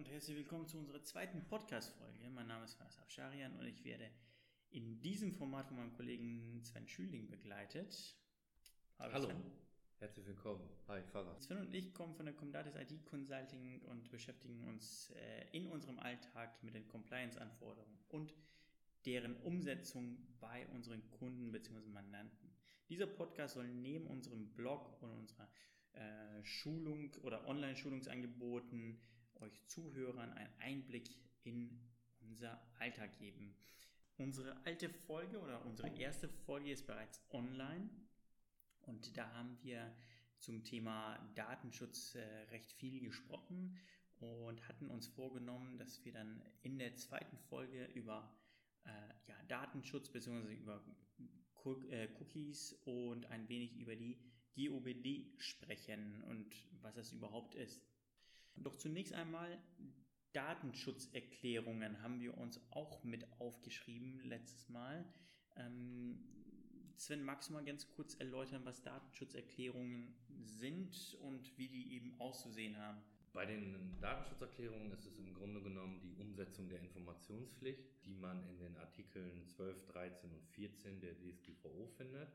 und herzlich willkommen zu unserer zweiten Podcast-Folge. Mein Name ist Fanas Afsharian und ich werde in diesem Format von meinem Kollegen Sven Schüling begleitet. Hallo. Hallo. Sven. Herzlich willkommen. Hi, Faras. Sven und ich kommen von der Comdatis IT Consulting und beschäftigen uns äh, in unserem Alltag mit den Compliance-Anforderungen und deren Umsetzung bei unseren Kunden bzw. Mandanten. Dieser Podcast soll neben unserem Blog und unserer äh, Schulung oder Online-Schulungsangeboten euch Zuhörern einen Einblick in unser Alltag geben. Unsere alte Folge oder unsere erste Folge ist bereits online und da haben wir zum Thema Datenschutz äh, recht viel gesprochen und hatten uns vorgenommen, dass wir dann in der zweiten Folge über äh, ja, Datenschutz bzw. über äh, Cookies und ein wenig über die GOBD sprechen und was das überhaupt ist. Doch zunächst einmal Datenschutzerklärungen haben wir uns auch mit aufgeschrieben letztes Mal. Ähm, Sven, magst du mal ganz kurz erläutern, was Datenschutzerklärungen sind und wie die eben auszusehen haben? Bei den Datenschutzerklärungen ist es im Grunde genommen die Umsetzung der Informationspflicht, die man in den Artikeln 12, 13 und 14 der DSGVO findet.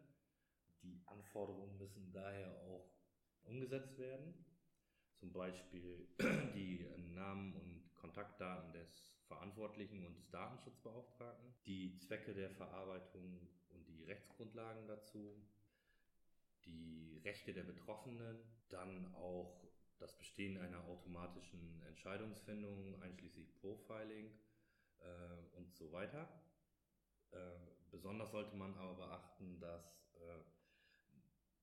Die Anforderungen müssen daher auch umgesetzt werden. Zum Beispiel die Namen und Kontaktdaten des Verantwortlichen und des Datenschutzbeauftragten, die Zwecke der Verarbeitung und die Rechtsgrundlagen dazu, die Rechte der Betroffenen, dann auch das Bestehen einer automatischen Entscheidungsfindung einschließlich Profiling äh, und so weiter. Äh, besonders sollte man aber beachten, dass äh,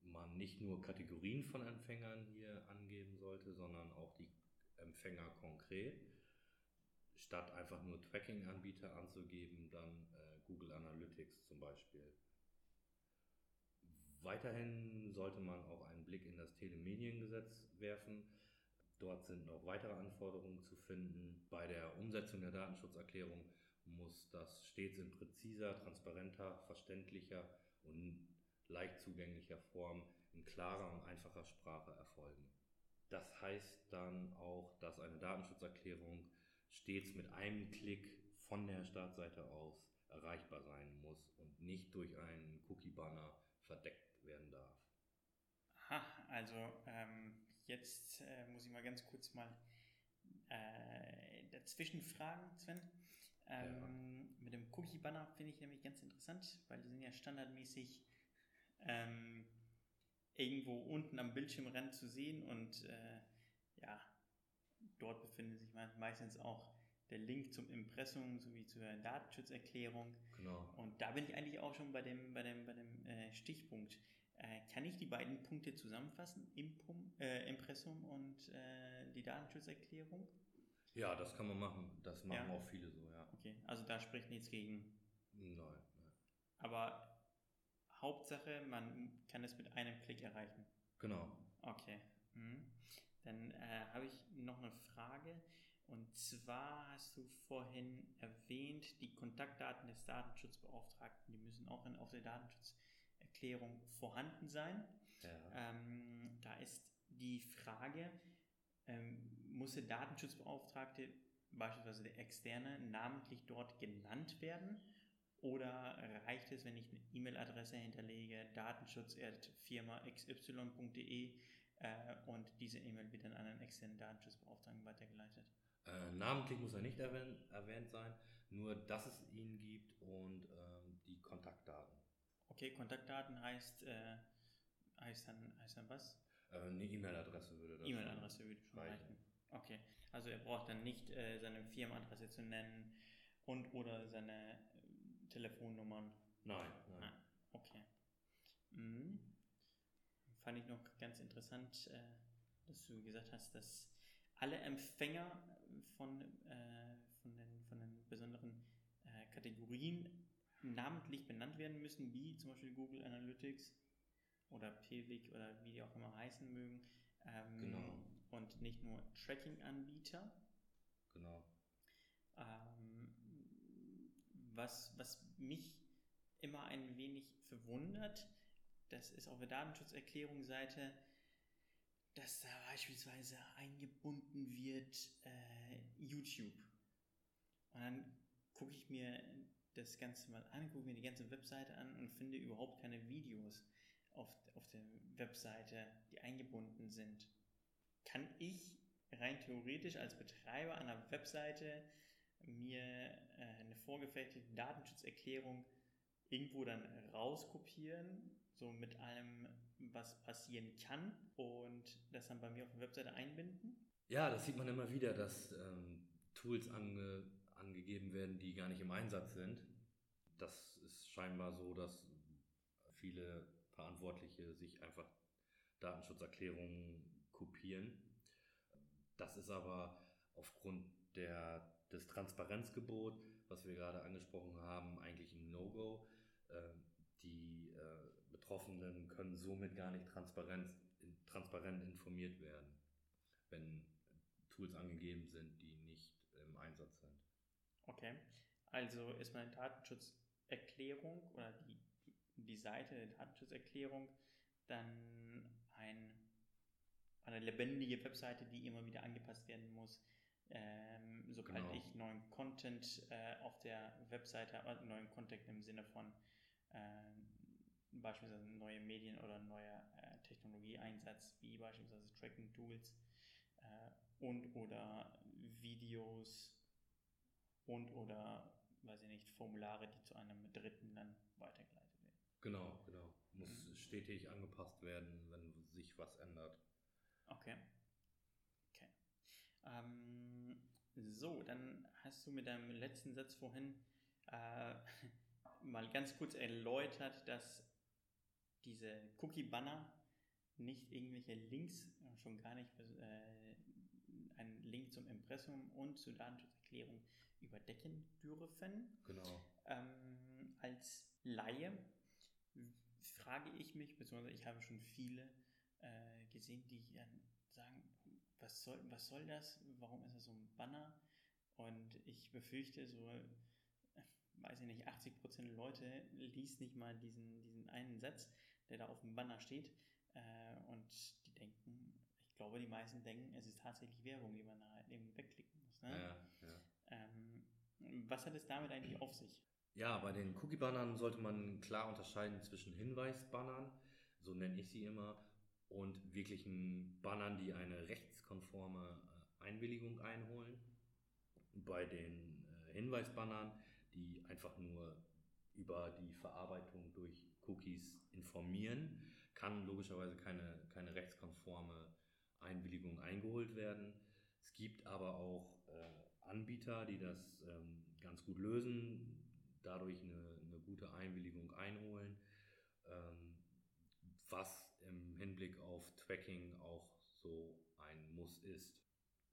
man nicht nur Kategorien von Empfängern hier angeben sollte, sondern auch die Empfänger konkret. Statt einfach nur Tracking-Anbieter anzugeben, dann äh, Google Analytics zum Beispiel. Weiterhin sollte man auch einen Blick in das Telemediengesetz werfen. Dort sind noch weitere Anforderungen zu finden. Bei der Umsetzung der Datenschutzerklärung muss das stets in präziser, transparenter, verständlicher und leicht zugänglicher Form in klarer und einfacher Sprache erfolgen. Das heißt dann auch, dass eine Datenschutzerklärung stets mit einem Klick von der Startseite aus erreichbar sein muss und nicht durch einen Cookie-Banner verdeckt werden darf. Aha, also ähm, jetzt äh, muss ich mal ganz kurz mal äh, dazwischen fragen, Sven. Ähm, ja. Mit dem Cookie-Banner finde ich nämlich ganz interessant, weil die sind ja standardmäßig ähm, irgendwo unten am Bildschirmrand zu sehen und äh, ja, dort befindet sich meistens auch der Link zum Impressum sowie zur Datenschutzerklärung. Genau. Und da bin ich eigentlich auch schon bei dem, bei dem, bei dem äh, Stichpunkt. Äh, kann ich die beiden Punkte zusammenfassen? Impum, äh, Impressum und äh, die Datenschutzerklärung? Ja, das kann man machen. Das machen ja. auch viele so, ja. Okay, also da spricht nichts gegen. Nein, nein. Aber Hauptsache, man kann es mit einem Klick erreichen. Genau. Okay. Mhm. Dann äh, habe ich noch eine Frage. Und zwar hast du vorhin erwähnt, die Kontaktdaten des Datenschutzbeauftragten, die müssen auch in, auf der Datenschutzerklärung vorhanden sein. Ja. Ähm, da ist die Frage, ähm, muss der Datenschutzbeauftragte, beispielsweise der externe, namentlich dort genannt werden? Oder reicht es, wenn ich eine E-Mail-Adresse hinterlege, datenschutz.firma xy.de äh, und diese E-Mail wird dann an einen externen Datenschutzbeauftragten weitergeleitet? Äh, namentlich muss er nicht erwähnt, erwähnt, sein, nur dass es ihn gibt und ähm, die Kontaktdaten. Okay, Kontaktdaten heißt, äh, heißt, dann, heißt dann was? Äh, eine E-Mail-Adresse würde das E-Mail-Adresse würde schon reichen. reichen. Okay, also er braucht dann nicht äh, seine Firmenadresse zu nennen und oder seine Telefonnummern. Nein, nein. Ah, okay. Mhm. Fand ich noch ganz interessant, äh, dass du gesagt hast, dass alle Empfänger von, äh, von, den, von den besonderen äh, Kategorien namentlich benannt werden müssen, wie zum Beispiel Google Analytics oder Pivik oder wie die auch immer heißen mögen. Ähm, genau. Und nicht nur Tracking-Anbieter. Genau. Ähm, was, was mich immer ein wenig verwundert, das ist auf der Datenschutzerklärung-Seite, dass da beispielsweise eingebunden wird, äh, YouTube. Und dann gucke ich mir das Ganze mal an, gucke mir die ganze Webseite an und finde überhaupt keine Videos auf, auf der Webseite, die eingebunden sind. Kann ich rein theoretisch als Betreiber einer Webseite mir äh, eine vorgefertigte Datenschutzerklärung irgendwo dann rauskopieren, so mit allem, was passieren kann und das dann bei mir auf der Webseite einbinden? Ja, das sieht man immer wieder, dass ähm, Tools ange, angegeben werden, die gar nicht im Einsatz sind. Das ist scheinbar so, dass viele Verantwortliche sich einfach Datenschutzerklärungen kopieren. Das ist aber aufgrund der, des Transparenzgebot, was wir gerade angesprochen haben, eigentlich ein No-Go. Äh, die äh, Betroffenen können somit gar nicht transparent, transparent informiert werden, wenn Tools angegeben sind, die nicht im Einsatz sind. Okay, also ist meine Datenschutzerklärung oder die, die Seite der Datenschutzerklärung dann ein, eine lebendige Webseite, die immer wieder angepasst werden muss, ähm, sobald genau. ich neuen Content äh, auf der Webseite, äh, neuen Content im Sinne von äh, beispielsweise neue Medien oder neuer äh, Technologieeinsatz, wie beispielsweise Tracking-Tools äh, und oder Videos und oder, weiß ich nicht, Formulare, die zu einem Dritten dann weitergeleitet werden. Genau, genau. Muss mhm. stetig angepasst werden, wenn sich was ändert. Okay. Ähm, so, dann hast du mit deinem letzten Satz vorhin äh, mal ganz kurz erläutert, dass diese Cookie-Banner nicht irgendwelche Links, schon gar nicht äh, einen Link zum Impressum und zur Datenschutzerklärung überdecken dürfen. Genau. Ähm, als Laie frage ich mich, beziehungsweise ich habe schon viele äh, gesehen, die dann sagen, was soll, was soll das? Warum ist das so ein Banner? Und ich befürchte, so, weiß ich nicht, 80% Leute liest nicht mal diesen, diesen einen Satz, der da auf dem Banner steht. Äh, und die denken, ich glaube, die meisten denken, es ist tatsächlich Werbung, die man da halt irgendwie wegklicken muss. Ne? Ja, ja. Ähm, was hat es damit eigentlich auf sich? Ja, bei den Cookie-Bannern sollte man klar unterscheiden zwischen Hinweisbannern, so nenne ich sie immer, und wirklichen Bannern, die eine rechtskonforme äh, Einwilligung einholen. Bei den äh, Hinweisbannern, die einfach nur über die Verarbeitung durch Cookies informieren, kann logischerweise keine, keine rechtskonforme Einwilligung eingeholt werden. Es gibt aber auch äh, Anbieter, die das ähm, ganz gut lösen, dadurch eine, eine gute Einwilligung einholen, ähm, was im Hinblick auf Tracking auch so ein Muss ist.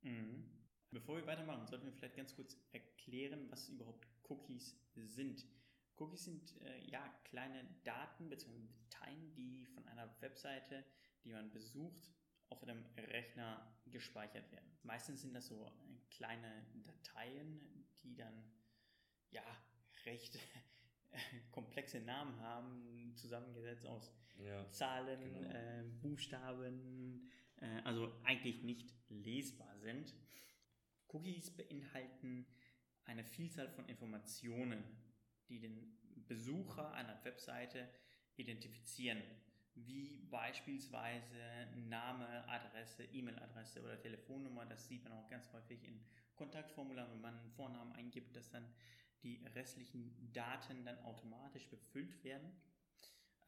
Mhm. Bevor wir weitermachen, sollten wir vielleicht ganz kurz erklären, was überhaupt Cookies sind. Cookies sind äh, ja kleine Daten bzw. Dateien, die von einer Webseite, die man besucht, auf einem Rechner gespeichert werden. Meistens sind das so äh, kleine Dateien, die dann ja recht komplexe Namen haben, zusammengesetzt aus ja, Zahlen, genau. äh, Buchstaben, äh, also eigentlich nicht lesbar sind. Cookies beinhalten eine Vielzahl von Informationen, die den Besucher einer Webseite identifizieren, wie beispielsweise Name, Adresse, E-Mail-Adresse oder Telefonnummer. Das sieht man auch ganz häufig in Kontaktformularen, wenn man einen Vornamen eingibt, dass dann die restlichen Daten dann automatisch befüllt werden.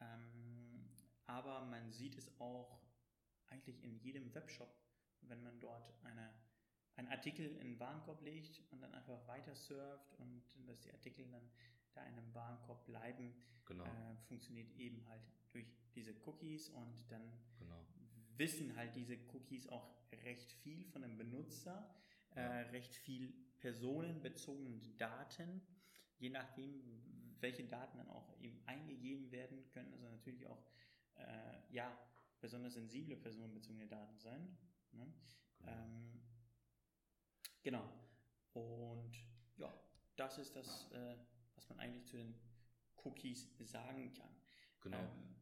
Ähm, aber man sieht es auch eigentlich in jedem Webshop, wenn man dort eine, einen Artikel in den Warenkorb legt und dann einfach weiter surft und dass die Artikel dann da in einem Warenkorb bleiben, genau. äh, funktioniert eben halt durch diese Cookies und dann genau. wissen halt diese Cookies auch recht viel von dem Benutzer, äh, ja. äh, recht viel personenbezogene Daten, je nachdem, welche Daten dann auch eben eingegeben werden, können also natürlich auch äh, ja, besonders sensible personenbezogene Daten sein. Ne? Genau. Ähm, genau. Und ja, das ist das, äh, was man eigentlich zu den Cookies sagen kann. Genau. Ähm,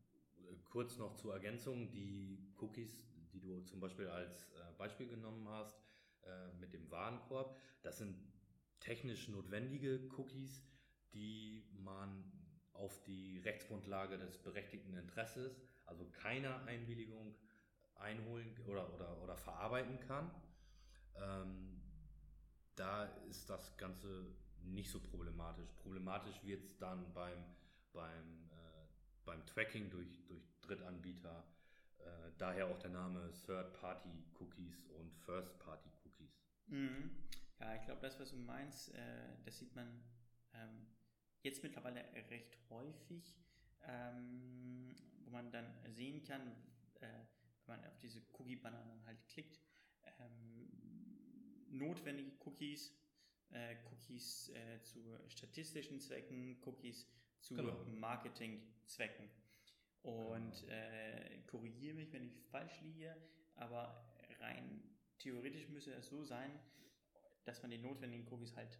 Kurz noch zur Ergänzung, die Cookies, die du zum Beispiel als äh, Beispiel genommen hast, äh, mit dem Warenkorb. Das sind technisch notwendige Cookies, die man auf die Rechtsgrundlage des berechtigten Interesses, also keiner Einwilligung, einholen oder, oder, oder verarbeiten kann. Ähm, da ist das Ganze nicht so problematisch. Problematisch wird es dann beim, beim, äh, beim Tracking durch, durch Drittanbieter. Äh, daher auch der Name Third-Party-Cookies und First-Party-Cookies. Mhm. Ja, ich glaube, das, was du meinst, äh, das sieht man ähm, jetzt mittlerweile recht häufig, ähm, wo man dann sehen kann, äh, wenn man auf diese Cookie-Banner dann halt klickt, ähm, notwendige Cookies, äh, Cookies äh, zu statistischen Zwecken, Cookies zu Genau. Marketing-Zwecken. Und Genau. äh, korrigiere mich, wenn ich falsch liege, aber rein theoretisch müsste es so sein, dass man die notwendigen Cookies halt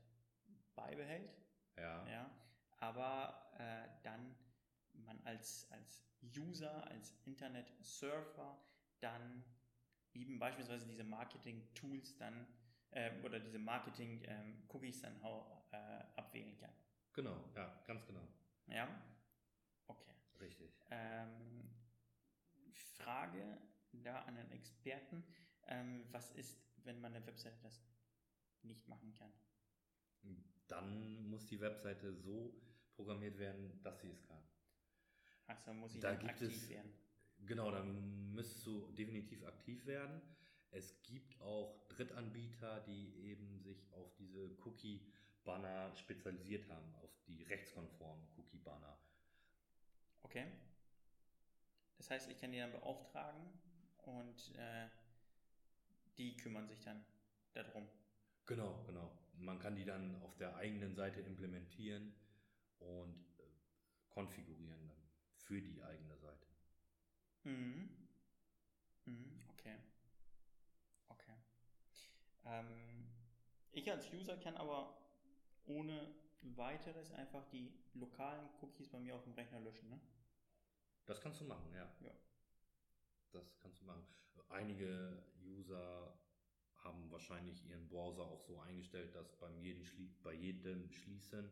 beibehält, Ja, ja, aber äh, dann man als, als User, als Internet-Surfer dann eben beispielsweise diese Marketing-Tools dann äh, oder diese Marketing-Cookies dann auch äh, abwählen kann. genau, ja, ganz genau. Ja? Okay. Richtig. Ähm, Frage da an den Experten. Ähm, was ist, wenn man eine Webseite das nicht machen kann? Dann muss die Webseite so programmiert werden, dass sie es kann. Also muss ich Da dann aktiv es- werden. Genau, dann müsstest du definitiv aktiv werden. Es gibt auch Drittanbieter, die eben sich auf diese Cookie-Banner spezialisiert haben, auf die rechtskonformen Cookie-Banner. Okay. Das heißt, ich kann die dann beauftragen und äh, die kümmern sich dann darum. Genau, genau. Man kann die dann auf der eigenen Seite implementieren und äh, konfigurieren dann für die eigene Seite. Mhm. Mhm. Okay. Okay. Ähm, ich als User kann aber ohne weiteres einfach die lokalen Cookies bei mir auf dem Rechner löschen, ne? Das kannst du machen, ja. Ja. Das kannst du machen. Einige User haben wahrscheinlich ihren Browser auch so eingestellt, dass beim jeden Schlie bei jedem Schließen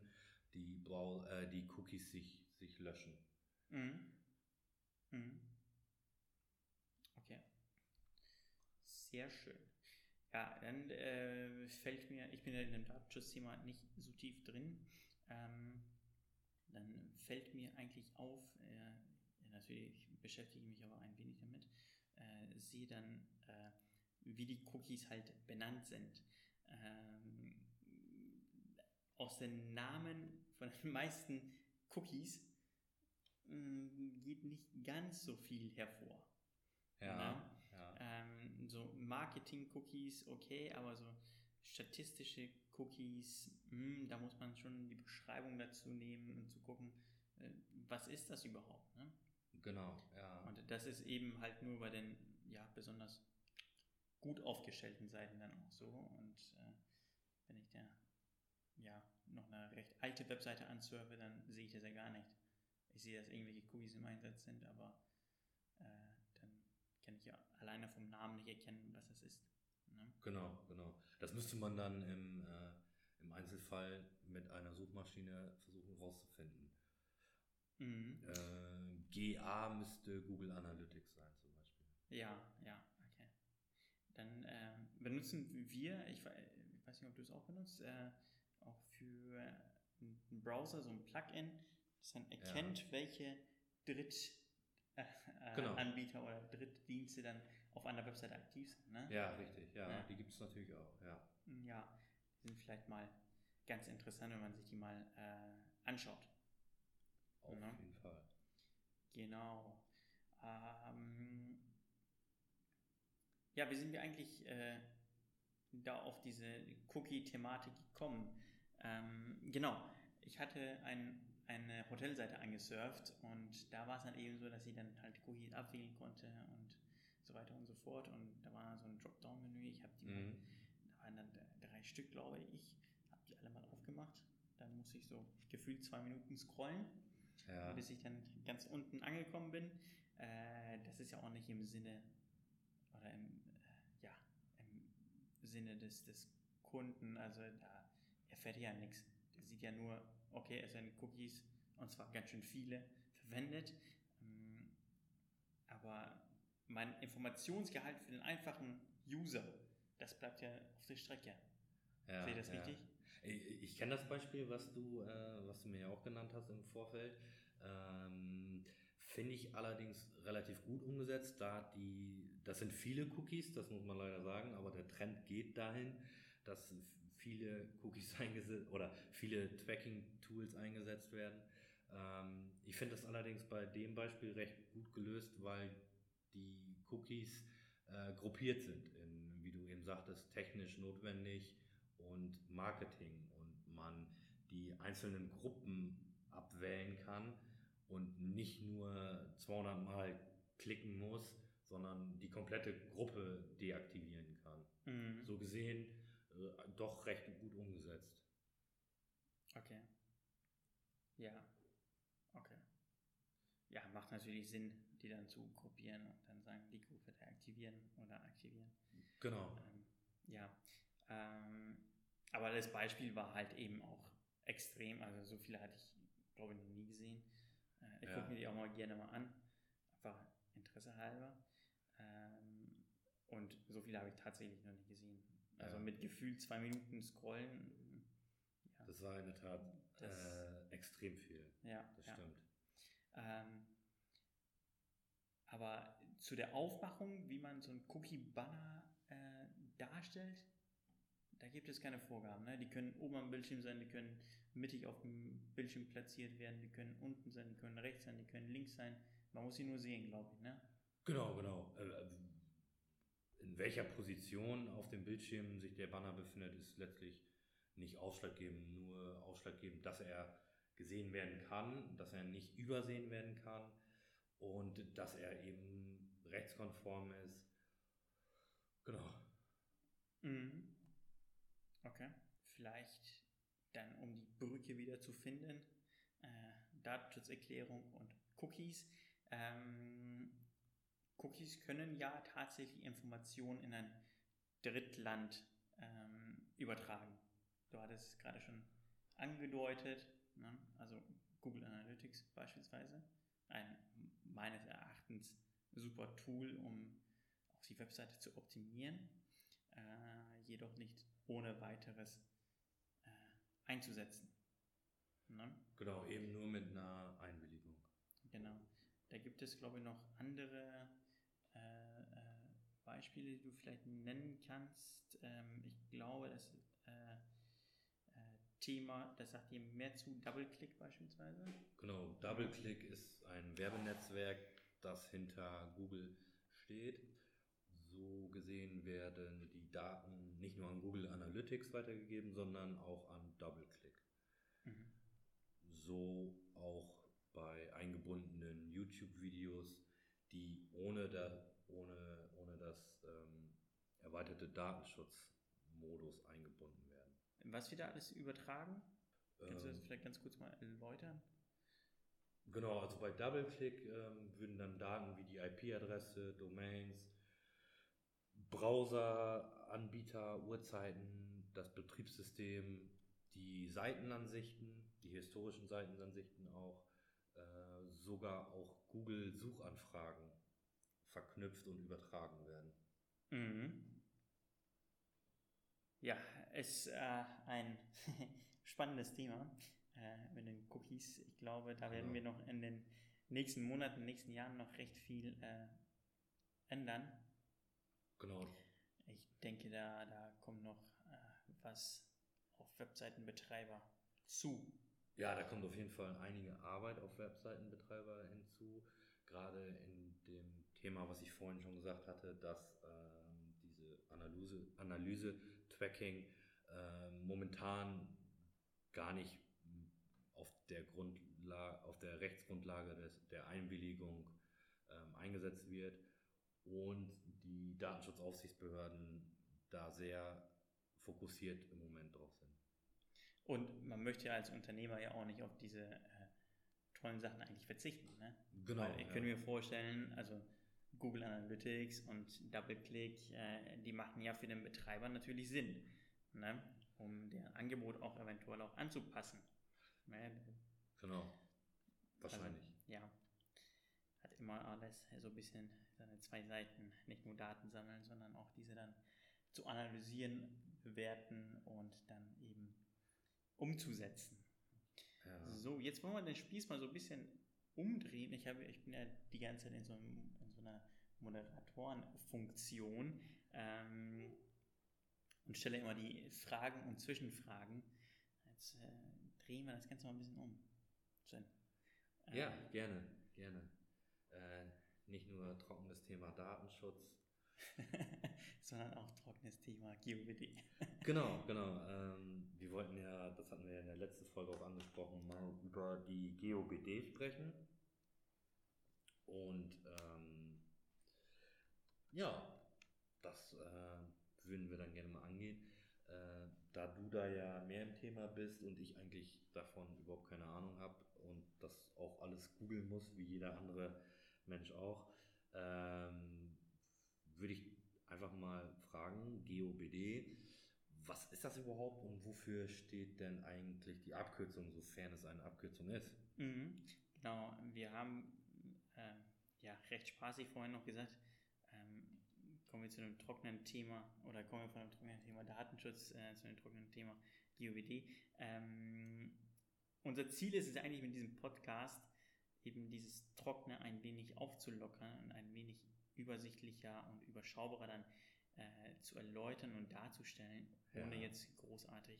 die, Brau äh, die Cookies sich, sich löschen. Mhm. Mhm. Okay. Sehr schön. Ja, dann äh, fällt mir, ich bin ja in dem Datenschutzthema nicht so tief drin, ähm, dann fällt mir eigentlich auf, äh, natürlich beschäftige ich mich aber ein wenig damit, äh, sehe dann, äh, wie die Cookies halt benannt sind. Ähm, aus den Namen von den meisten Cookies mh, geht nicht ganz so viel hervor. ja. Ähm, so Marketing-Cookies, okay, aber so statistische Cookies, mh, da muss man schon die Beschreibung dazu nehmen und zu gucken, äh, was ist das überhaupt. Ne? Genau, ja. Und das ist eben halt nur bei den ja, besonders gut aufgestellten Seiten dann auch so. Und äh, wenn ich da ja noch eine recht alte Webseite ansurfe, dann sehe ich das ja gar nicht. Ich sehe, dass irgendwelche Cookies im Einsatz sind, aber äh, dann kann ich ja alleine vom Namen nicht erkennen, was das ist. Ne? Genau, genau. Das müsste man dann im, äh, im Einzelfall mit einer Suchmaschine versuchen rauszufinden. Mhm. Äh, GA müsste Google Analytics sein zum Beispiel. Ja, ja, okay. Dann ähm, benutzen wir, ich, ich weiß nicht, ob du es auch benutzt, äh, auch für einen Browser so ein Plugin, das dann erkennt, welche Drittanbieter äh, äh, Genau. Oder Drittdienste dann auf einer Webseite aktiv sind. Ne? Ja, richtig, ja. Ja. Die gibt es natürlich auch, ja. Ja, die sind vielleicht mal ganz interessant, wenn man sich die mal äh, anschaut. Auf Ja. jeden Fall. Genau. Ähm, ja, wie sind wir eigentlich äh, da auf diese Cookie-Thematik gekommen? Ähm, genau, ich hatte ein, eine Hotelseite angesurft und da war es dann eben so, dass sie dann halt Cookies abwählen konnte und so weiter und so fort. Und da war so ein Dropdown-Menü. Ich habe die mal, Mhm. da waren dann drei Stück, glaube ich, habe die alle mal aufgemacht. Dann musste ich so gefühlt zwei Minuten scrollen Ja. bis ich dann ganz unten angekommen bin. Äh, das ist ja auch nicht im Sinne oder im, äh, ja, im Sinne des, des Kunden. Also da erfährt er ja nichts. Der sieht ja nur, okay, es werden Cookies und zwar ganz schön viele verwendet. Ähm, aber mein Informationsgehalt für den einfachen User, das bleibt ja auf der Strecke. Ja, Sehe ich das ja. richtig? Ich, ich kenne das Beispiel, was du, äh, was du mir ja auch genannt hast im Vorfeld. Ähm, Finde ich allerdings relativ gut umgesetzt, da die, das sind viele Cookies, das muss man leider sagen, aber der Trend geht dahin, dass viele Cookies eingesetzt oder viele Tracking-Tools eingesetzt werden. Ähm, ich finde das allerdings bei dem Beispiel recht gut gelöst, weil die Cookies äh, gruppiert sind, in, wie du eben sagtest, technisch notwendig und Marketing und man die einzelnen Gruppen abwählen kann und nicht nur 200 Mal klicken muss, sondern die komplette Gruppe deaktivieren kann. Mhm. So gesehen äh, doch recht gut umgesetzt. Okay. Ja. Okay. Ja, macht natürlich Sinn, die dann zu gruppieren und dann sagen, die Gruppe deaktivieren oder aktivieren. Genau. Ähm, ja. Ähm, aber das Beispiel war halt eben auch extrem. Also so viele hatte ich, glaube ich, noch nie gesehen. Äh, ich Ja. gucke mir die auch mal gerne mal an. Einfach Interesse halber. Ähm, und so viele habe ich tatsächlich noch nicht gesehen. Also Ja. mit gefühlt zwei Minuten scrollen. Ja, Das war in der Tat äh, extrem viel. ja, Das stimmt. Ähm, aber zu der Aufmachung, wie man so einen Cookie-Banner äh, darstellt, da gibt es keine Vorgaben. Ne? Die können oben am Bildschirm sein, die können mittig auf dem Bildschirm platziert werden, die können unten sein, die können rechts sein, die können links sein. Man muss sie nur sehen, glaube ich. Ne? Genau, genau. Äh, In welcher Position auf dem Bildschirm sich der Banner befindet, ist letztlich nicht ausschlaggebend, nur ausschlaggebend, dass er gesehen werden kann, dass er nicht übersehen werden kann und dass er eben rechtskonform ist. Genau. Mhm. Okay. Vielleicht dann, um die Brücke wieder zu finden, äh, Datenschutzerklärung und Cookies. Ähm, Cookies können ja tatsächlich Informationen in ein Drittland ähm, übertragen. Du hattest es gerade schon angedeutet, ne? also Google Analytics beispielsweise. Ein meines Erachtens super Tool, um auch die Webseite zu optimieren, äh, jedoch nicht ohne weiteres äh, einzusetzen. Ne? Genau, eben nur mit einer Einwilligung. Genau. Da gibt es, glaube ich, noch andere äh, äh, Beispiele, die du vielleicht nennen kannst. Ähm, ich glaube, das äh, äh, Thema, das sagt dir mehr zu DoubleClick beispielsweise. Genau, DoubleClick ist ein Werbenetzwerk, das hinter Google steht. So gesehen werden die Daten nicht nur an Google Analytics weitergegeben, sondern auch an DoubleClick. Mhm. So auch bei eingebundenen YouTube-Videos, die ohne, der, ohne, ohne das ähm, erweiterte Datenschutzmodus eingebunden werden. Was wird da alles übertragen? Kannst du das Ähm, vielleicht ganz kurz mal erläutern? Genau, also bei DoubleClick ähm, würden dann Daten wie die IP-Adresse, Domains, Browser-Anbieter, Uhrzeiten, das Betriebssystem, die Seitenansichten, die historischen Seitenansichten auch, äh, sogar auch Google-Suchanfragen verknüpft und übertragen werden. Mhm. Ja, ist äh, ein spannendes Thema äh, mit den Cookies. Ich glaube, da werden Genau. wir noch in den nächsten Monaten, nächsten Jahren noch recht viel äh, ändern. Genau, Ich denke, da, da kommt noch äh, was auf Webseitenbetreiber zu. Ja, da kommt auf jeden Fall einige Arbeit auf Webseitenbetreiber hinzu. Gerade in dem Thema, was ich vorhin schon gesagt hatte, dass ähm, diese Analyse, Analyse Tracking ähm, momentan gar nicht auf der Grundlage, auf der Rechtsgrundlage des, der Einwilligung ähm, eingesetzt wird und die Datenschutzaufsichtsbehörden da sehr fokussiert im Moment drauf sind. Und man möchte ja als Unternehmer ja auch nicht auf diese äh, tollen Sachen eigentlich verzichten. Ne? Genau. Weil ich ja. könnte mir vorstellen, also Google Analytics und DoubleClick, äh, die machen ja für den Betreiber natürlich Sinn, ne? um deren Angebot auch eventuell auch anzupassen. Ne? Genau. Wahrscheinlich. Also, ja. Hat immer alles so ein bisschen seine zwei Seiten, nicht nur Daten sammeln, sondern auch diese dann zu analysieren, bewerten und dann eben umzusetzen. Ja. So, jetzt wollen wir den Spieß mal so ein bisschen umdrehen. Ich, habe, ich bin ja die ganze Zeit in so, einem, in so einer Moderatorenfunktion ähm, und stelle immer die Fragen und Zwischenfragen. Jetzt äh, drehen wir das Ganze mal ein bisschen um. Äh, ja, gerne, gerne. Äh, nicht nur trockenes Thema Datenschutz. sondern auch trockenes Thema GeoBD. genau, genau. Ähm, wir wollten ja, das hatten wir ja in der letzten Folge auch angesprochen, mal über die GeoBD sprechen. Und ähm, ja, das äh, würden wir dann gerne mal angehen. Äh, da du da ja mehr im Thema bist und ich eigentlich davon überhaupt keine Ahnung habe und das auch alles googeln muss, wie jeder andere Mensch auch, ähm, würde ich einfach mal fragen, GOBD, was ist das überhaupt und wofür steht denn eigentlich die Abkürzung, sofern es eine Abkürzung ist? Mhm, genau, wir haben äh, ja recht spaßig vorhin noch gesagt, ähm, kommen wir zu einem trockenen Thema oder kommen wir von einem trockenen Thema Datenschutz äh, zu einem trockenen Thema GOBD. Ähm, unser Ziel ist es eigentlich mit diesem Podcast eben dieses Trockene ein wenig aufzulockern und ein wenig übersichtlicher und überschaubarer dann äh, zu erläutern und darzustellen, ohne ja. jetzt großartig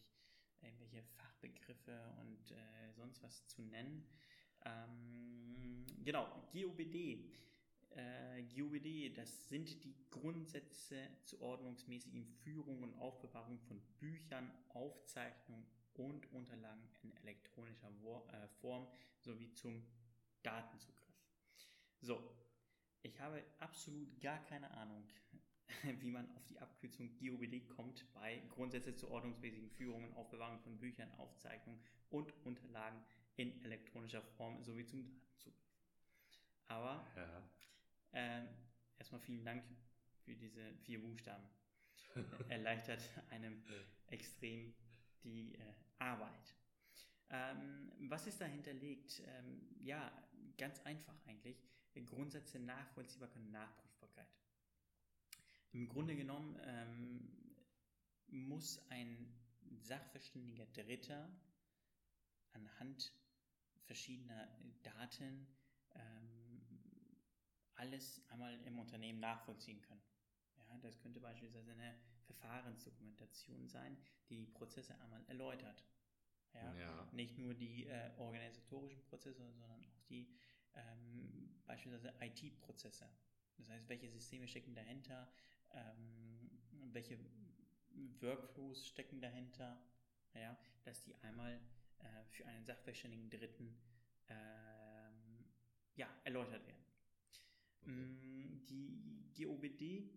irgendwelche Fachbegriffe und äh, sonst was zu nennen. Ähm, genau, GOBD. Äh, GOBD, das sind die Grundsätze zur ordnungsmäßigen Führung und Aufbewahrung von Büchern, Aufzeichnungen und Unterlagen in elektronischer äh, Form sowie zum Datenzugriff. So, ich habe absolut gar keine Ahnung, wie man auf die Abkürzung GOBD kommt bei Grundsätze zur ordnungsmäßigen Führung und Aufbewahrung von Büchern, Aufzeichnungen und Unterlagen in elektronischer Form sowie zum Datenzugriff. Aber ja. ähm, erstmal vielen Dank für diese vier Buchstaben. Erleichtert einem extrem die äh, Arbeit. Ähm, was ist dahinter liegt? Ähm, ja, ganz einfach eigentlich. Grundsätze Nachvollziehbarkeit und Nachprüfbarkeit. Im Grunde genommen ähm, muss ein sachverständiger Dritter anhand verschiedener Daten ähm, alles einmal im Unternehmen nachvollziehen können. Ja, das könnte beispielsweise eine Verfahrensdokumentation sein, die die Prozesse einmal erläutert. Ja, ja. Nicht nur die äh, organisatorischen Prozesse, sondern beispielsweise IT-Prozesse. Das heißt, welche Systeme stecken dahinter, ähm, welche Workflows stecken dahinter, ja, dass die einmal äh, für einen sachverständigen Dritten ähm, ja, erläutert werden. Okay. Mm, die GOBD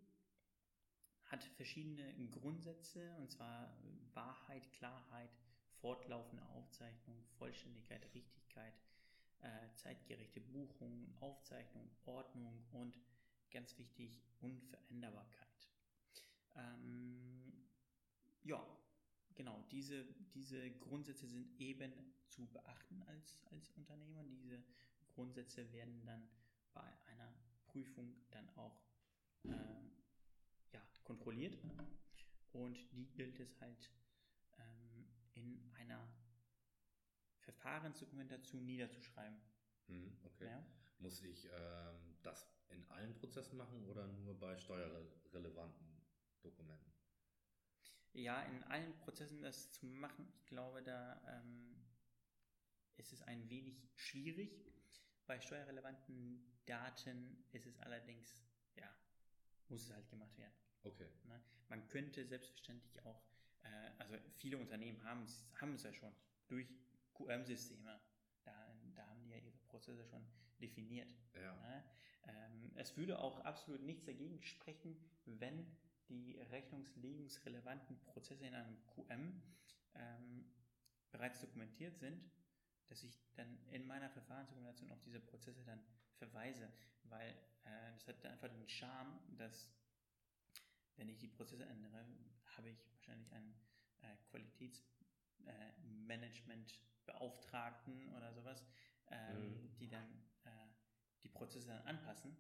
hat verschiedene Grundsätze, und zwar Wahrheit, Klarheit, fortlaufende Aufzeichnung, Vollständigkeit, Richtigkeit, äh, zeitgerechte Buchung, Aufzeichnung, Ordnung und ganz wichtig Unveränderbarkeit. Ähm, ja, genau, diese, diese Grundsätze sind eben zu beachten als, als Unternehmer. Diese Grundsätze werden dann bei einer Prüfung dann auch äh, ja, kontrolliert und die gilt es halt ähm, in einer Verfahrensdokumentation niederzuschreiben. Hm, okay. Ja? Muss ich ähm, das in allen Prozessen machen oder nur bei steuerrelevanten Dokumenten? Ja, in allen Prozessen das zu machen. Ich glaube, da ähm, ist es ein wenig schwierig. Bei steuerrelevanten Daten ist es allerdings, ja, muss es halt gemacht werden. Okay. Ne? Man könnte selbstverständlich auch, äh, also viele Unternehmen haben es ja schon durch QM-Systeme. Da, da haben die ja ihre Prozesse schon definiert. Ja. Ne? Ähm, es würde auch absolut nichts dagegen sprechen, wenn die rechnungslegungsrelevanten Prozesse in einem QM ähm, bereits dokumentiert sind, dass ich dann in meiner Verfahrensdokumentation auf diese Prozesse dann verweise, weil äh, das hat einfach den Charme, dass wenn ich die Prozesse ändere, habe ich wahrscheinlich einen äh, Qualitätsmanagementbeauftragten äh, oder sowas, ähm, mhm. die dann äh, die Prozesse dann anpassen.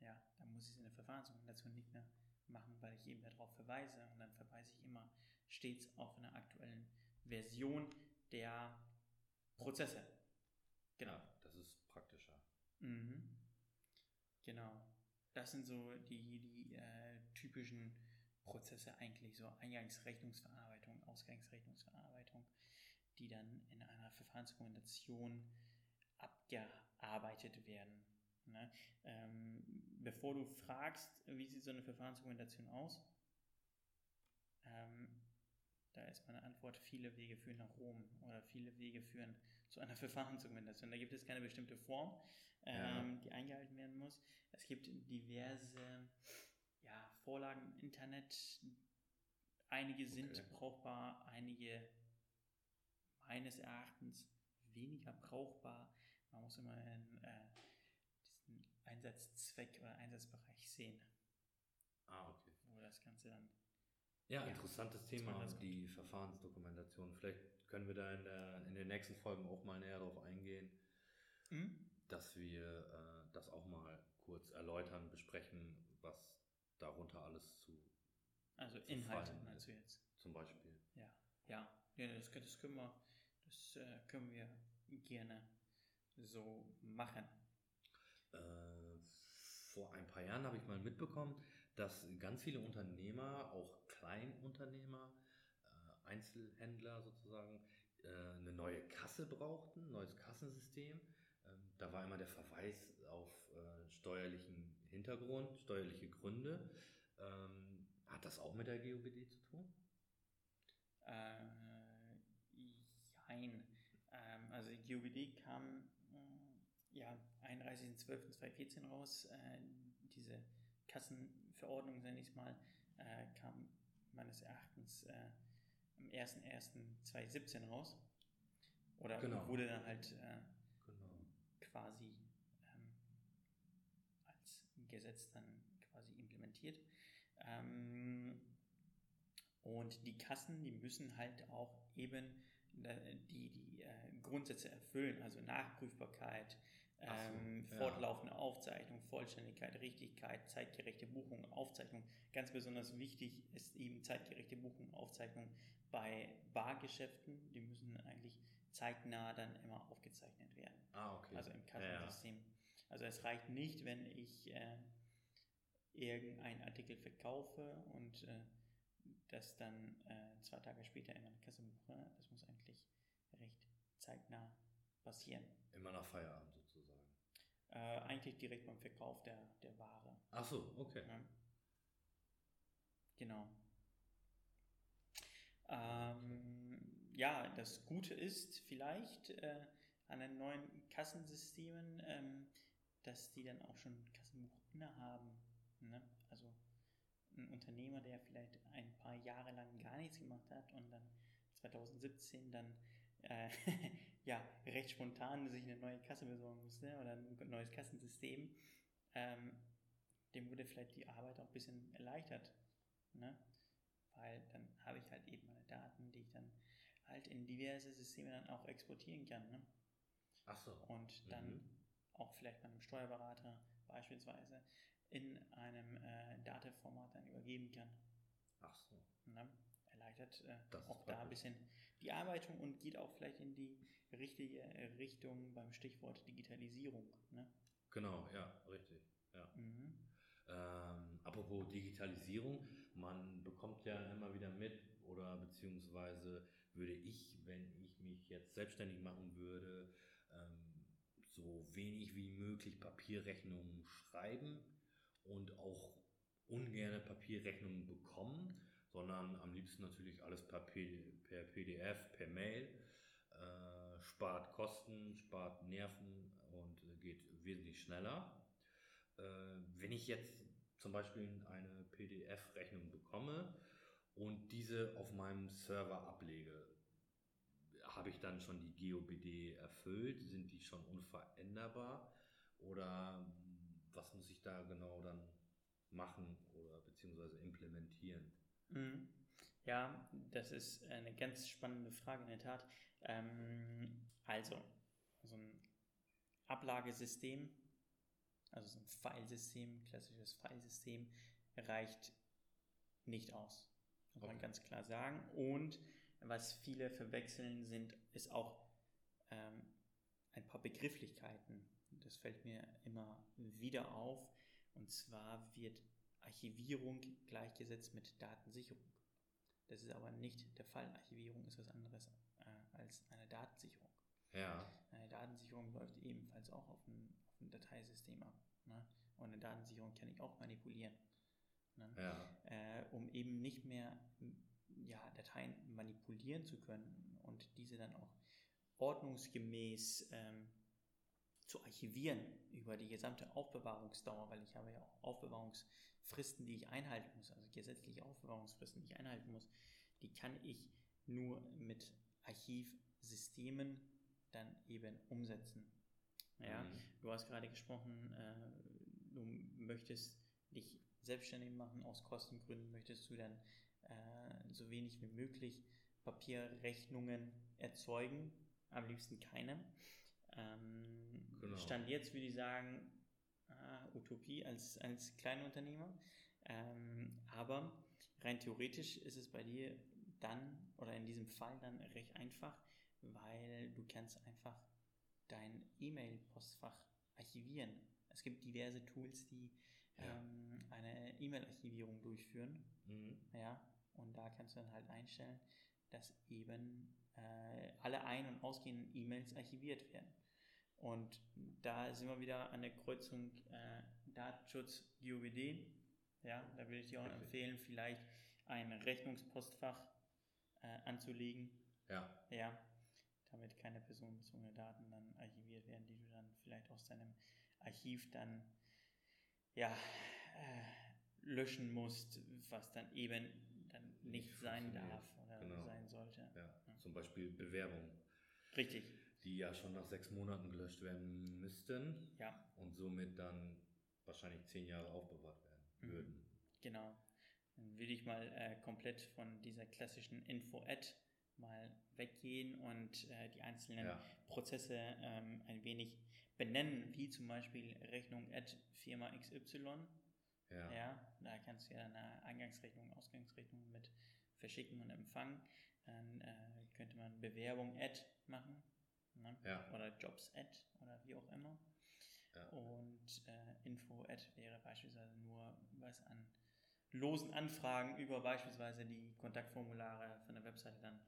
Ja, dann muss ich es in der Verfahrensdokumentation nicht mehr machen, weil ich eben darauf verweise und dann verweise ich immer stets auf eine aktuellen Version der Prozesse. Genau. Ja, das ist praktischer. Mhm. Genau. Das sind so die, die äh, typischen Prozesse eigentlich, so Eingangsrechnungsverarbeitung, Ausgangsrechnungsverarbeitung, die dann in einer Verfahrensdokumentation abgearbeitet werden. Ne? Ähm, bevor du fragst, wie sieht so eine Verfahrensdokumentation aus, ähm, da ist meine Antwort, viele Wege führen nach Rom oder viele Wege führen zu einer Verfahrensdokumentation. Da gibt es keine bestimmte Form, ähm, ja. die eingehalten werden muss. Es gibt diverse Vorlagen im Internet. Einige sind okay. brauchbar, einige meines Erachtens weniger brauchbar. Man muss immer in, äh, diesen Einsatzzweck oder Einsatzbereich sehen. Ah, okay. Wo das Ganze dann. Ja, ja interessantes Thema, die Verfahrensdokumentation. Vielleicht können wir da in, der, in den nächsten Folgen auch mal näher darauf eingehen, mhm. dass wir äh, das auch mal kurz erläutern, besprechen, was darunter alles zu. Also zu Inhalte meinst du jetzt? Zum Beispiel. Ja, ja, ja das, das können wir, das äh, können wir gerne so machen. Äh, vor ein paar Jahren habe ich mal mitbekommen, dass ganz viele Unternehmer, auch Kleinunternehmer, äh, Einzelhändler sozusagen, äh, eine neue Kasse brauchten, ein neues Kassensystem. Ähm, da war immer der Verweis auf steuerlichen Hintergrund, steuerliche Gründe. Ähm, hat das auch mit der GOBD zu tun? Äh, jein. Ähm, also die GOBD kam ja, 31.12.2014 raus. Äh, diese Kassenverordnung, nenne ich es mal, äh, kam meines Erachtens äh, am 01.01.2017 raus. Oder genau. wurde dann halt äh, genau. quasi Gesetz dann quasi implementiert. Ähm, und die Kassen, die müssen halt auch eben die, die äh, Grundsätze erfüllen, also Nachprüfbarkeit, ähm, so, fortlaufende ja. Aufzeichnung, Vollständigkeit, Richtigkeit, zeitgerechte Buchung, Aufzeichnung. Ganz besonders wichtig ist eben zeitgerechte Buchung, Aufzeichnung bei Bargeschäften. Die müssen eigentlich zeitnah dann immer aufgezeichnet werden. Ah, okay. Also im Kassensystem. Ja, ja. Also es reicht nicht, wenn ich äh, irgendeinen Artikel verkaufe und äh, das dann äh, zwei Tage später in meine Kasse buche. Das muss eigentlich recht zeitnah passieren. Immer nach Feierabend. Äh, eigentlich direkt beim Verkauf der, der Ware. Ach so, okay. Ja. Genau. Ähm, ja, das Gute ist vielleicht äh, an den neuen Kassensystemen, ähm, dass die dann auch schon Kassenbuch innehaben. Ne? Also ein Unternehmer, der vielleicht ein paar Jahre lang gar nichts gemacht hat und dann 2017 dann äh, ja, recht spontan sich eine neue Kasse besorgen musste oder ein neues Kassensystem, ähm, dem wurde vielleicht die Arbeit auch ein bisschen erleichtert. Ne? Weil dann habe ich halt eben meine Daten, die ich dann halt in diverse Systeme dann auch exportieren kann. Ne? Ach so. Und dann mhm. Auch vielleicht bei einem Steuerberater beispielsweise in einem äh, Dateformat dann übergeben kann. Ach so. Ne? Erleichtert äh, auch da ein bisschen die Arbeitung und geht auch vielleicht in die richtige Richtung beim Stichwort Digitalisierung. Ne? Genau, ja, richtig. Ja. Mhm. Ähm, apropos Digitalisierung, man bekommt ja immer wieder mit oder beziehungsweise würde ich, wenn ich mich jetzt selbstständig machen würde, so wenig wie möglich Papierrechnungen schreiben und auch ungerne Papierrechnungen bekommen, sondern am liebsten natürlich alles per, PDF, per Mail spart Kosten, spart Nerven und äh, geht wesentlich schneller. Äh, wenn ich jetzt zum Beispiel eine PDF-Rechnung bekomme und diese auf meinem Server ablege, habe ich dann schon die GOBD erfüllt? Sind die schon unveränderbar? Oder was muss ich da genau dann machen oder beziehungsweise implementieren? Mhm. Ja, das ist eine ganz spannende Frage in der Tat. Ähm, also, so ein Ablagesystem, also so ein Filesystem, klassisches Filesystem, reicht nicht aus. Muss okay. man ganz klar sagen. Und was viele verwechseln sind, ist auch ähm, ein paar Begrifflichkeiten. Das fällt mir immer wieder auf. Und zwar wird Archivierung gleichgesetzt mit Datensicherung. Das ist aber nicht der Fall. Archivierung ist was anderes äh, als eine Datensicherung. Ja. Eine Datensicherung läuft ebenfalls auch auf ein, auf ein Dateisystem ab. Ne? Und eine Datensicherung kann ich auch manipulieren. Ne? Ja. Äh, um eben nicht mehr ja, Dateien manipulieren zu können und diese dann auch ordnungsgemäß ähm, zu archivieren über die gesamte Aufbewahrungsdauer, weil ich habe ja auch Aufbewahrungsfristen, die ich einhalten muss, also gesetzliche Aufbewahrungsfristen, die ich einhalten muss, die kann ich nur mit Archivsystemen dann eben umsetzen. Ja, mhm. du hast gerade gesprochen, äh, du möchtest dich selbstständig machen aus Kostengründen, möchtest du dann äh, so wenig wie möglich Papierrechnungen erzeugen, am liebsten keine. Ähm, genau. Stand jetzt würde ich sagen, äh, Utopie als, als Kleinunternehmer. Ähm, aber rein theoretisch ist es bei dir dann oder in diesem Fall dann recht einfach, weil du kannst einfach dein E-Mail-Postfach archivieren. Es gibt diverse Tools, die ja. ähm, eine E-Mail-Archivierung durchführen. Mhm. Ja, und da kannst du dann halt einstellen, dass eben äh, alle ein- und ausgehenden E-Mails archiviert werden. Und da sind wir wieder an der Kreuzung äh, Datenschutz GOBD. Ja, da würde ich dir auch empfehlen, vielleicht ein Rechnungspostfach äh, anzulegen. Ja. Ja, damit keine personenbezogenen Daten dann archiviert werden, die du dann vielleicht aus deinem Archiv dann ja, äh, löschen musst, was dann eben nicht sein darf oder genau. sein sollte. Ja. ja. Zum Beispiel Bewerbung. Richtig. Die ja schon nach sechs Monaten gelöscht werden müssten. Ja. Und somit dann wahrscheinlich zehn Jahre aufbewahrt werden mhm. würden. Genau. Dann würde ich mal äh, komplett von dieser klassischen Info-Ad mal weggehen und äh, die einzelnen ja. Prozesse ähm, ein wenig benennen, wie zum Beispiel Rechnung at Firma XY. Ja. ja. Da kannst du ja eine Eingangsrechnung, Ausgangsrechnung mit verschicken und empfangen. Dann äh, könnte man Bewerbung Ad machen ne? ja. oder Jobs Ad oder wie auch immer. Ja. Und äh, Info Ad wäre beispielsweise nur was an losen Anfragen über beispielsweise die Kontaktformulare von der Webseite dann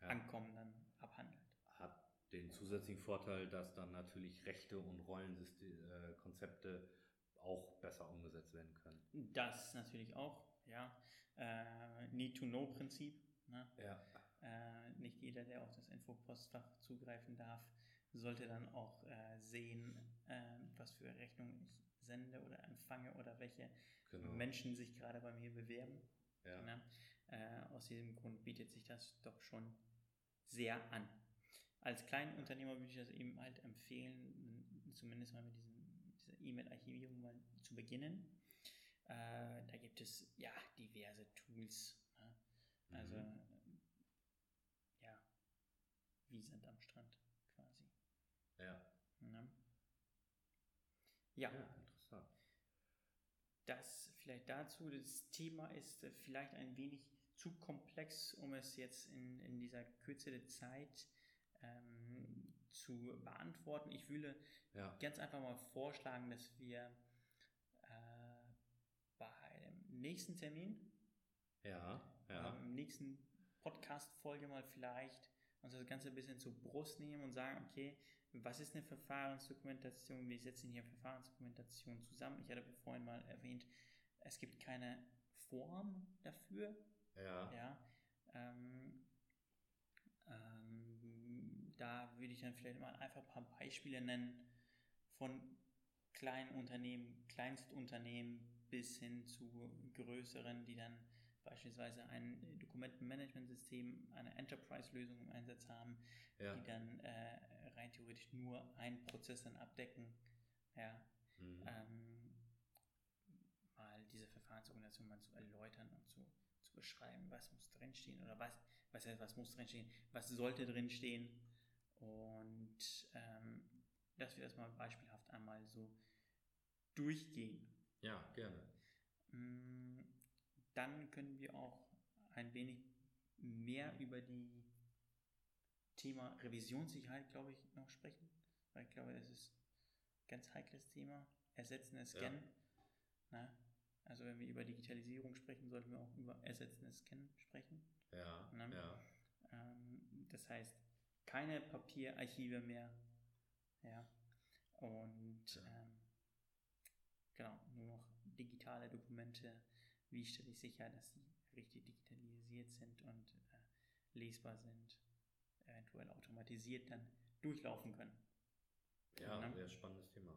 ja. ankommen, dann abhandelt. Hat den zusätzlichen Vorteil, dass dann natürlich Rechte und Rollenkonzepte auch besser umgesetzt werden können. Das natürlich auch, ja. Äh, Need-to-Know-Prinzip. Ne? Ja. Äh, nicht jeder, der auf das Infopostfach zugreifen darf, sollte dann auch äh, sehen, äh, was für Rechnungen ich sende oder empfange oder welche genau. Menschen sich gerade bei mir bewerben. Ja. Ne? Äh, aus diesem Grund bietet sich das doch schon sehr an. Als Kleinunternehmer würde ich das eben halt empfehlen, zumindest mal mit diesem, E-Mail-Archivierung mal zu beginnen. Äh, da gibt es ja diverse Tools. Ne? Also mhm. ja, wie sind am Strand quasi. Ja. Ne? Ja. ja, interessant. Das vielleicht dazu. Das Thema ist vielleicht ein wenig zu komplex, um es jetzt in, in dieser Kürze der Zeit ähm, zu beantworten. Ich würde ja. ganz einfach mal vorschlagen, dass wir äh, bei dem nächsten Termin, ja, ja. im nächsten Podcast-Folge mal vielleicht uns das Ganze ein bisschen zur Brust nehmen und sagen, okay, was ist eine Verfahrensdokumentation? Wie setzen hier Verfahrensdokumentation zusammen? Ich hatte vorhin mal erwähnt, es gibt keine Form dafür. Ja. ja ähm, ähm, da würde ich dann vielleicht mal einfach ein paar Beispiele nennen von kleinen Unternehmen, Kleinstunternehmen bis hin zu größeren, die dann beispielsweise ein Dokumentenmanagementsystem, eine Enterprise-Lösung im Einsatz haben, ja. die dann äh, rein theoretisch nur einen Prozess dann abdecken. Ja. Mhm. Ähm, Verfahrensdokumentation mal zu erläutern und zu, zu beschreiben, was muss drinstehen oder was, was heißt, was muss drinstehen, was sollte drinstehen und ähm, dass wir das mal beispielhaft einmal so durchgehen. Ja, gerne. Mm, Dann können wir auch ein wenig mehr über die Thema Revisionssicherheit, glaube ich, noch sprechen, weil ich glaube, das ist ein ganz heikles Thema. Ersetzendes Ja. Scannen. Ne? Also wenn wir über Digitalisierung sprechen, sollten wir auch über ersetzendes Scannen sprechen. Ja, Ne? ja. Ähm, das heißt, keine Papierarchive mehr. Ja. Und ähm, genau, nur noch digitale Dokumente. Wie stelle ich sicher, dass sie richtig digitalisiert sind und äh, lesbar sind, eventuell automatisiert dann durchlaufen können. Ja, Ne? sehr spannendes Thema.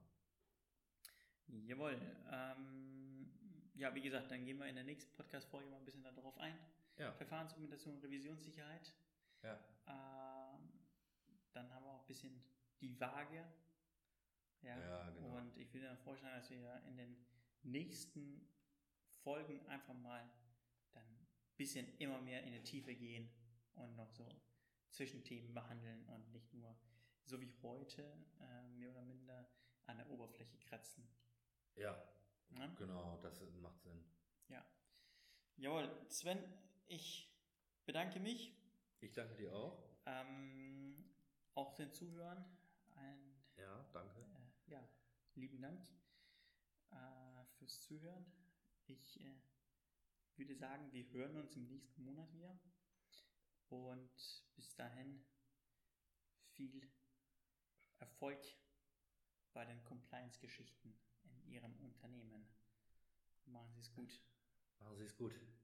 Jawohl. Ähm, ja, wie gesagt, dann gehen wir in der nächsten Podcast-Folge mal ein bisschen darauf ein. Ja, Verfahrensdokumentation, Revisionssicherheit. ja, Ähm, dann haben wir auch ein bisschen die Waage. Ja, Ja, genau. Und ich würde dann vorschlagen, dass wir in den nächsten Folgen einfach mal dann ein bisschen immer mehr in die Tiefe gehen und noch so Zwischenthemen behandeln und nicht nur so wie heute äh, mehr oder minder an der Oberfläche kratzen. ja, Ne? genau, das macht Sinn. Jawohl, Sven, ich bedanke mich. Ich danke dir auch. Ähm, auch den Zuhörern ein Ja, danke. Äh, ja, lieben Dank äh, fürs Zuhören. Ich äh, würde sagen, wir hören uns im nächsten Monat wieder. Und bis dahin viel Erfolg bei den Compliance-Geschichten in Ihrem Unternehmen. Machen Sie es gut. Machen Sie es gut.